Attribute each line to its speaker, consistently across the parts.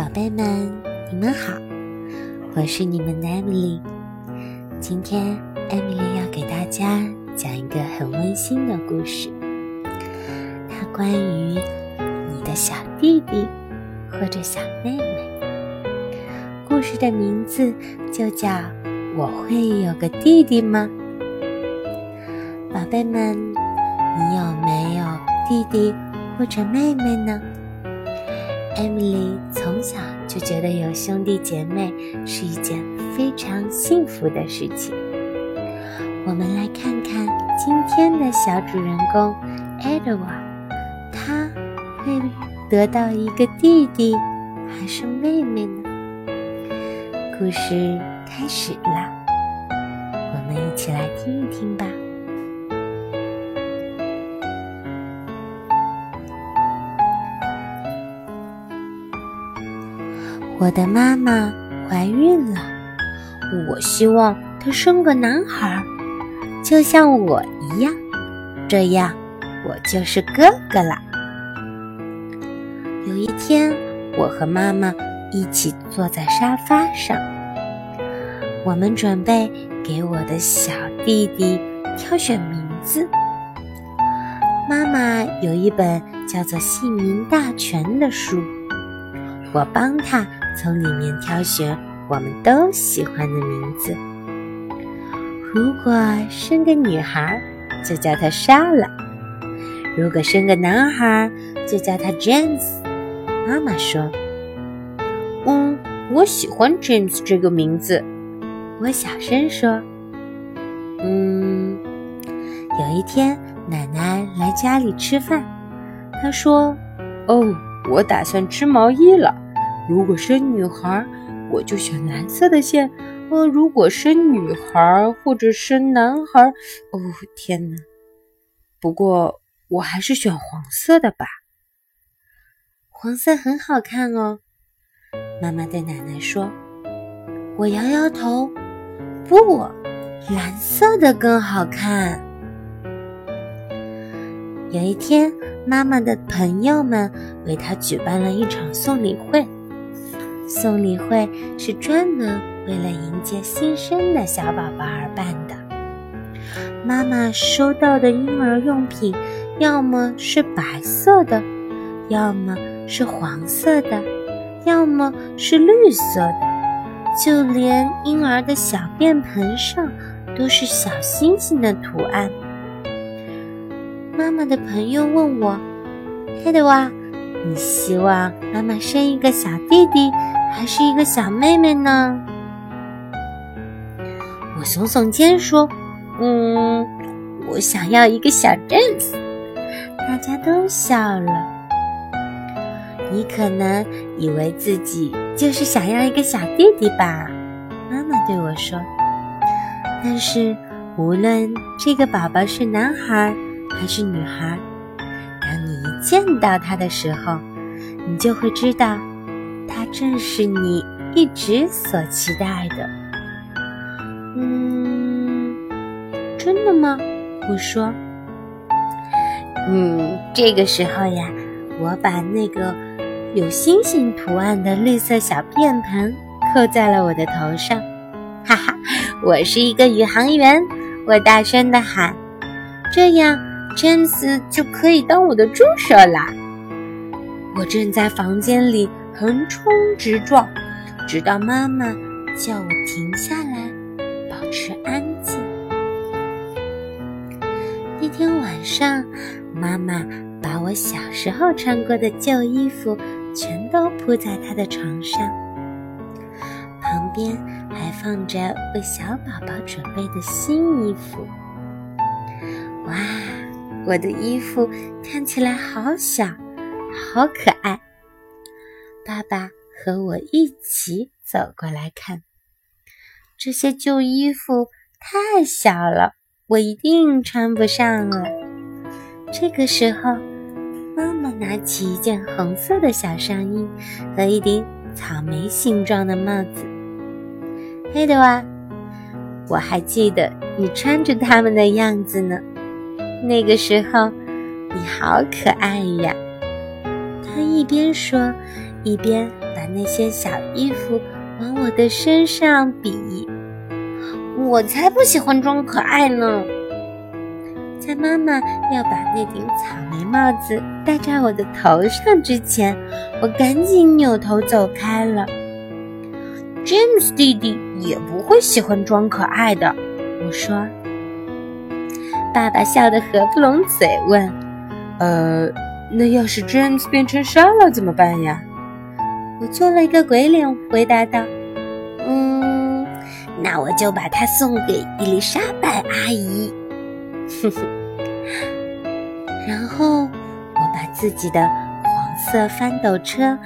Speaker 1: 宝贝们，你们好，我是你们的 Emily。今天 Emily 要给大家讲一个很温馨的故事，它关于你的小弟弟或者小妹妹。故事的名字就叫《我会有个弟弟吗》。宝贝们，你有没有弟弟或者妹妹呢？Emily 从小就觉得有兄弟姐妹是一件非常幸福的事情。我们来看看今天的小主人公 Edward，他会得到一个弟弟还是妹妹呢？故事开始了，我们一起来听一听吧。我的妈妈怀孕了，我希望她生个男孩，就像我一样，这样我就是哥哥了。有一天，我和妈妈一起坐在沙发上，我们准备给我的小弟弟挑选名字。妈妈有一本叫做《姓名大全》的书，我帮他。从里面挑选我们都喜欢的名字。如果生个女孩，就叫她莎拉；如果生个男孩，就叫他 James。妈妈说：“嗯，我喜欢 James 这个名字。”我小声说：“嗯。”有一天，奶奶来家里吃饭，她说：“
Speaker 2: 哦，我打算织毛衣了。”如果生女孩，我就选蓝色的线。呃，如果生女孩或者生男孩，哦天哪！不过我还是选黄色的吧。
Speaker 1: 黄色很好看哦。妈妈对奶奶说。我摇摇头，不，蓝色的更好看。有一天，妈妈的朋友们为她举办了一场送礼会。送礼会是专门为了迎接新生的小宝宝而办的。妈妈收到的婴儿用品，要么是白色的，要么是黄色的，要么是绿色的，就连婴儿的小便盆上都是小星星的图案。妈妈的朋友问我：“黑的哇，你希望妈妈生一个小弟弟？”还是一个小妹妹呢。我耸耸肩说：“嗯，我想要一个小 James。”大家都笑了。你可能以为自己就是想要一个小弟弟吧？妈妈对我说。但是无论这个宝宝是男孩还是女孩，当你一见到他的时候，你就会知道。正是你一直所期待的。嗯，真的吗？我说。嗯，这个时候呀，我把那个有星星图案的绿色小便盆扣在了我的头上。哈哈，我是一个宇航员！我大声的喊，这样詹姆斯就可以当我的助手啦。我正在房间里。横冲直撞，直到妈妈叫我停下来，保持安静。那天晚上，妈妈把我小时候穿过的旧衣服全都铺在她的床上，旁边还放着为小宝宝准备的新衣服。哇，我的衣服看起来好小，好可爱。爸爸和我一起走过来看，这些旧衣服太小了，我一定穿不上了。这个时候，妈妈拿起一件红色的小上衣和一顶草莓形状的帽子。黑的哇，我还记得你穿着它们的样子呢。那个时候，你好可爱呀！他一边说。一边把那些小衣服往我的身上比。
Speaker 2: 我才不喜欢装可爱呢！
Speaker 1: 在妈妈要把那顶草莓帽子戴在我的头上之前，我赶紧扭头走开了。
Speaker 2: James 弟弟也不会喜欢装可爱的，我说。
Speaker 1: 爸爸笑得合不拢嘴，问：“
Speaker 2: 呃，那要是 James 变成沙了怎么办呀？”
Speaker 1: 我做了一个鬼脸，回答道：“
Speaker 2: 嗯，那我就把它送给伊丽莎白阿姨。”
Speaker 1: 哼哼。然后我把自己的黄色翻斗车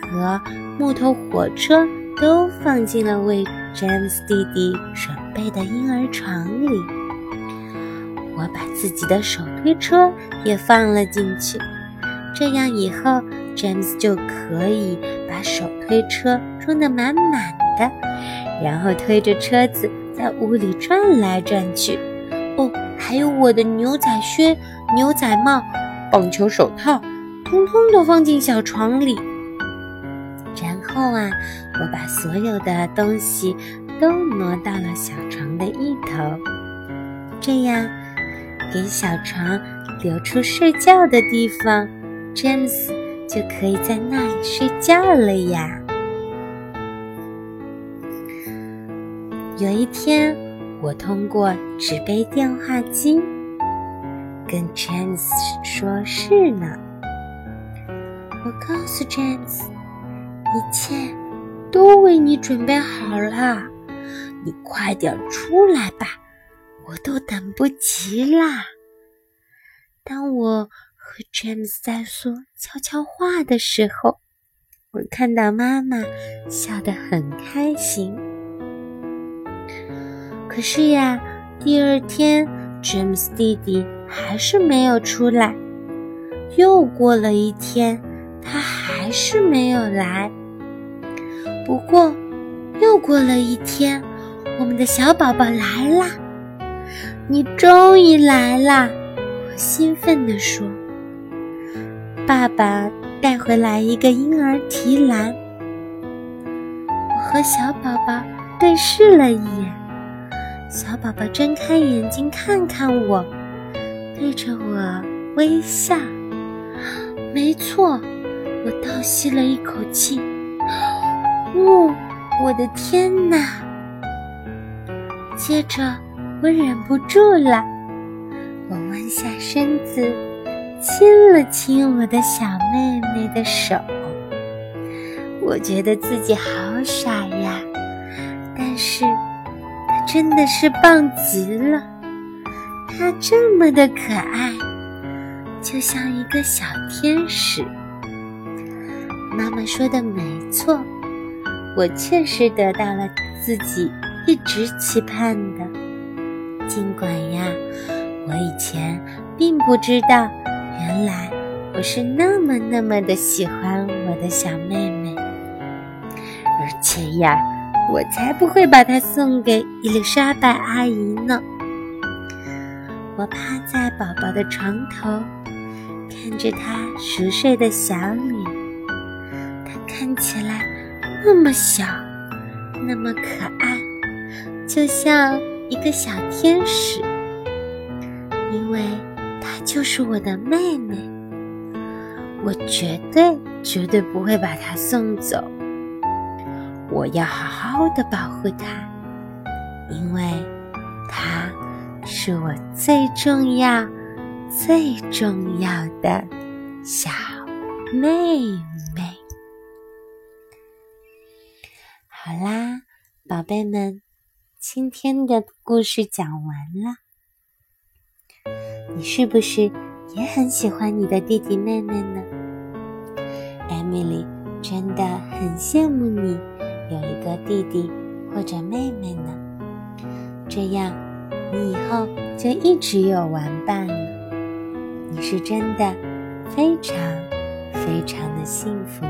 Speaker 1: 和木头火车都放进了为 James 弟弟准备的婴儿床里。我把自己的手推车也放了进去，这样以后 James 就可以把手推车装得满满的，然后推着车子在屋里转来转去。
Speaker 2: 哦，还有我的牛仔靴、牛仔帽、棒球手套，通通都放进小床里。
Speaker 1: 然后啊，我把所有的东西都挪到了小床的一头，这样。给小床留出睡觉的地方，James 就可以在那里睡觉了呀。有一天，我通过纸杯电话机跟 James 说是呢。我告诉 James，一切都为你准备好了，你快点出来吧。我都等不及啦！当我和 James 在说悄悄话的时候，我看到妈妈笑得很开心。可是呀，第二天 James 弟弟还是没有出来。又过了一天，他还是没有来。不过，又过了一天，我们的小宝宝来啦。你终于来啦！我兴奋地说。爸爸带回来一个婴儿提篮。我和小宝宝对视了一眼，小宝宝睁开眼睛看看我，对着我微笑。没错，我倒吸了一口气。哦，我的天哪！接着。我忍不住了，我弯下身子，亲了亲我的小妹妹的手。我觉得自己好傻呀，但是她真的是棒极了。她这么的可爱，就像一个小天使。妈妈说的没错，我确实得到了自己一直期盼的。尽管呀，我以前并不知道，原来我是那么那么的喜欢我的小妹妹，而且呀，我才不会把她送给伊丽莎白阿姨呢。我趴在宝宝的床头，看着她熟睡的小脸，她看起来那么小，那么可爱，就像……一个小天使，就是我的妹妹，我绝对绝对不会把她送走。我要好好的保护她，因为她是我最重要、最重要的小妹妹。好啦，宝贝们。今天的故事讲完了，你是不是也很喜欢你的弟弟妹妹呢？Emily 真的很羡慕你有一个弟弟或者妹妹呢，这样你以后就一直有玩伴了。你是真的非常非常的幸福。